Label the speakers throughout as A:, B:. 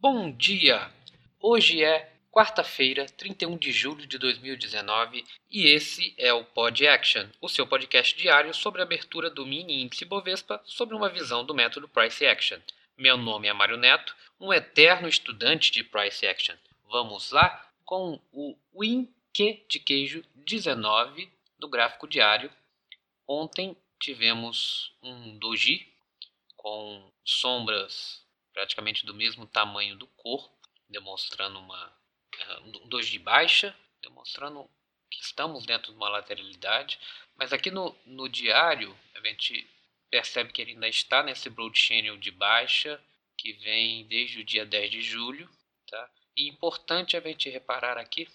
A: Bom dia! Hoje é quarta-feira, 31 de julho de 2019 e esse é o Pod Action, o seu podcast diário sobre a abertura do mini índice Bovespa sobre uma visão do método Price Action. Meu nome é Mário Neto, um eterno estudante de Price Action. Vamos lá com o Win Q de queijo 19 do gráfico diário. Ontem tivemos um doji com sombras praticamente do mesmo tamanho do corpo, demonstrando uma uh, um doji de baixa, demonstrando que estamos dentro de uma lateralidade, mas aqui no, no diário a gente percebe que ele ainda está nesse broad channel de baixa que vem desde o dia 10 de julho, tá? E importante a gente reparar aqui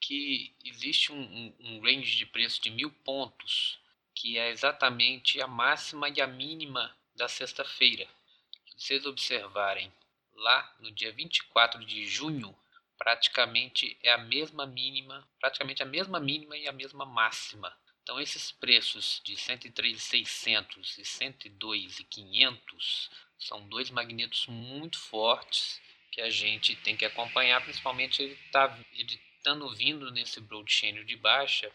A: que existe um, um, um range de preço de mil pontos, que é exatamente a máxima e a mínima da sexta-feira. Vocês observarem lá no dia 24 de junho, praticamente é a mesma mínima, praticamente a mesma mínima e a mesma máxima. Então esses preços de 103.600 e 102.500 são dois magnetos muito fortes que a gente tem que acompanhar, principalmente ele está ele estando vindo nesse broad channel de baixa,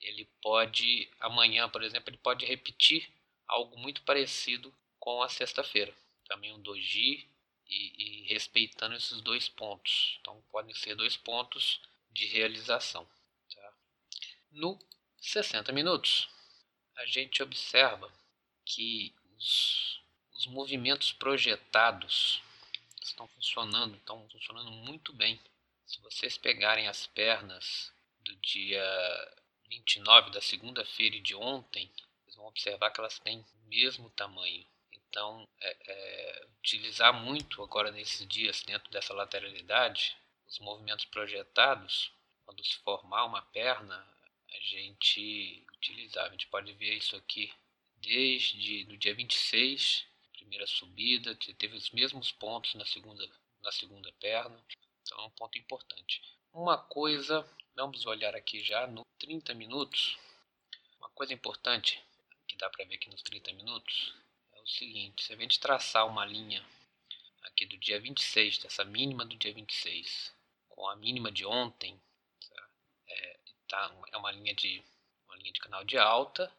A: ele pode amanhã, por exemplo, ele pode repetir algo muito parecido com a sexta-feira. Também um doji e, e, respeitando esses dois pontos. Então podem ser dois pontos de realização. Tá? No 60 minutos, a gente observa que os, os movimentos projetados estão funcionando, estão funcionando muito bem. Se vocês pegarem as pernas do dia 29 da segunda-feira de ontem, vocês vão observar que elas têm o mesmo tamanho. Então, é, é, utilizar muito agora nesses dias dentro dessa lateralidade, os movimentos projetados, quando se formar uma perna, a gente utilizar. A gente pode ver isso aqui desde no dia 26, primeira subida, teve os mesmos pontos na segunda, na segunda perna. Então é um ponto importante. Uma coisa, vamos olhar aqui já no 30 minutos. Uma coisa importante que dá para ver aqui nos 30 minutos o seguinte: se a gente traçar uma linha aqui do dia 26, dessa mínima do dia 26, com a mínima de ontem, tá? É, tá, é uma linha de uma linha de canal de alta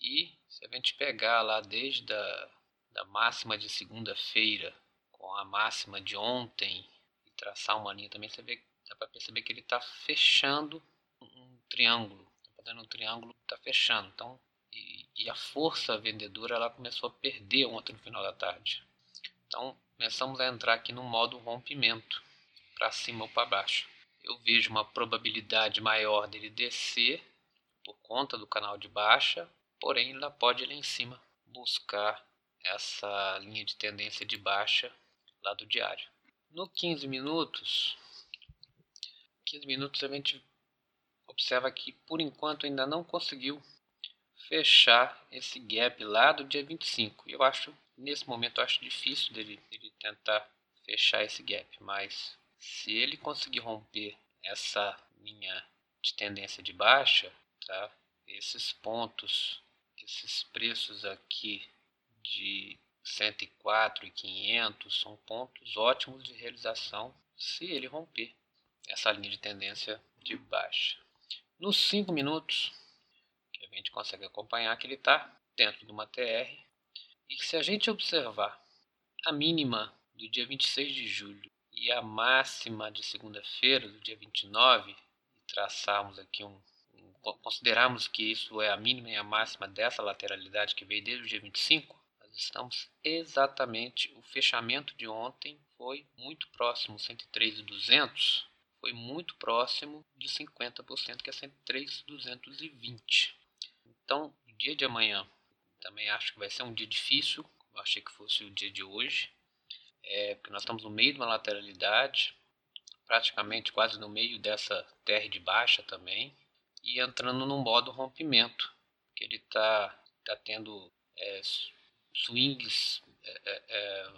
A: e se a gente pegar lá desde a da máxima de segunda-feira com a máxima de ontem e traçar uma linha também, você vê, dá para perceber que ele está fechando um triângulo, está fazendo um triângulo, está fechando. Então, e, e, a força vendedora ela começou a perder ontem no final da tarde. Então, começamos a entrar aqui no modo rompimento, para cima ou para baixo. Eu vejo uma probabilidade maior dele descer por conta do canal de baixa, porém ainda pode lá em cima buscar essa linha de tendência de baixa lá do diário. No 15 minutos, 15 minutos a gente observa que por enquanto ainda não conseguiu fechar esse gap lá do dia 25. Eu acho, nesse momento, eu acho difícil dele, dele tentar fechar esse gap, mas se ele conseguir romper essa linha de tendência de baixa, tá? Esses pontos, esses preços aqui de 104 e 500 são pontos ótimos de realização se ele romper essa linha de tendência de baixa. Nos 5 minutos, a gente consegue acompanhar que ele está dentro de uma TR, e se a gente observar a mínima do dia 26 de julho e a máxima de segunda-feira, do dia 29, e traçarmos aqui um, um considerarmos que isso é a mínima e a máxima dessa lateralidade que veio desde o dia 25, estamos exatamente, o fechamento de ontem foi muito próximo, 103,200, foi muito próximo de 50%, que é 103,220. Então, o dia de amanhã, também acho que vai ser um dia difícil, eu achei que fosse o dia de hoje, é, porque nós estamos no meio de uma lateralidade, praticamente quase no meio dessa terra de baixa também, e entrando no modo rompimento, que ele está tá tendo é, swings, é, é, é,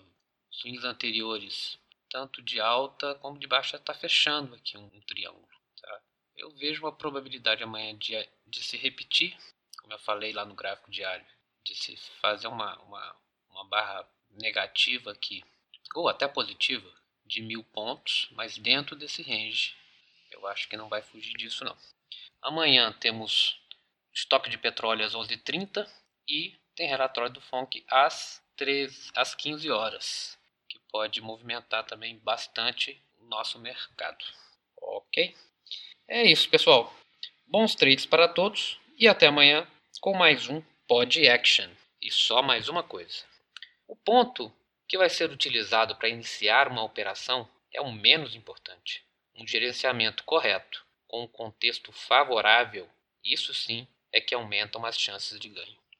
A: swings anteriores, tanto de alta como de baixa, está fechando aqui um, um triângulo. Tá? Eu vejo uma probabilidade amanhã de, de se repetir, como eu falei lá no gráfico diário, de se fazer uma, uma, uma barra negativa aqui ou até positiva, de mil pontos, mas dentro desse range. Eu acho que não vai fugir disso não. Amanhã temos estoque de petróleo às 11h30 e tem relatório do FONC às, 13, às 15 horas, que pode movimentar também bastante o nosso mercado. Ok? É isso, pessoal. Bons trades para todos e até amanhã com mais um Pod Action. E só mais uma coisa. O ponto que vai ser utilizado para iniciar uma operação é o menos importante. Um gerenciamento correto, com um contexto favorável, isso sim é que aumentam as chances de ganho.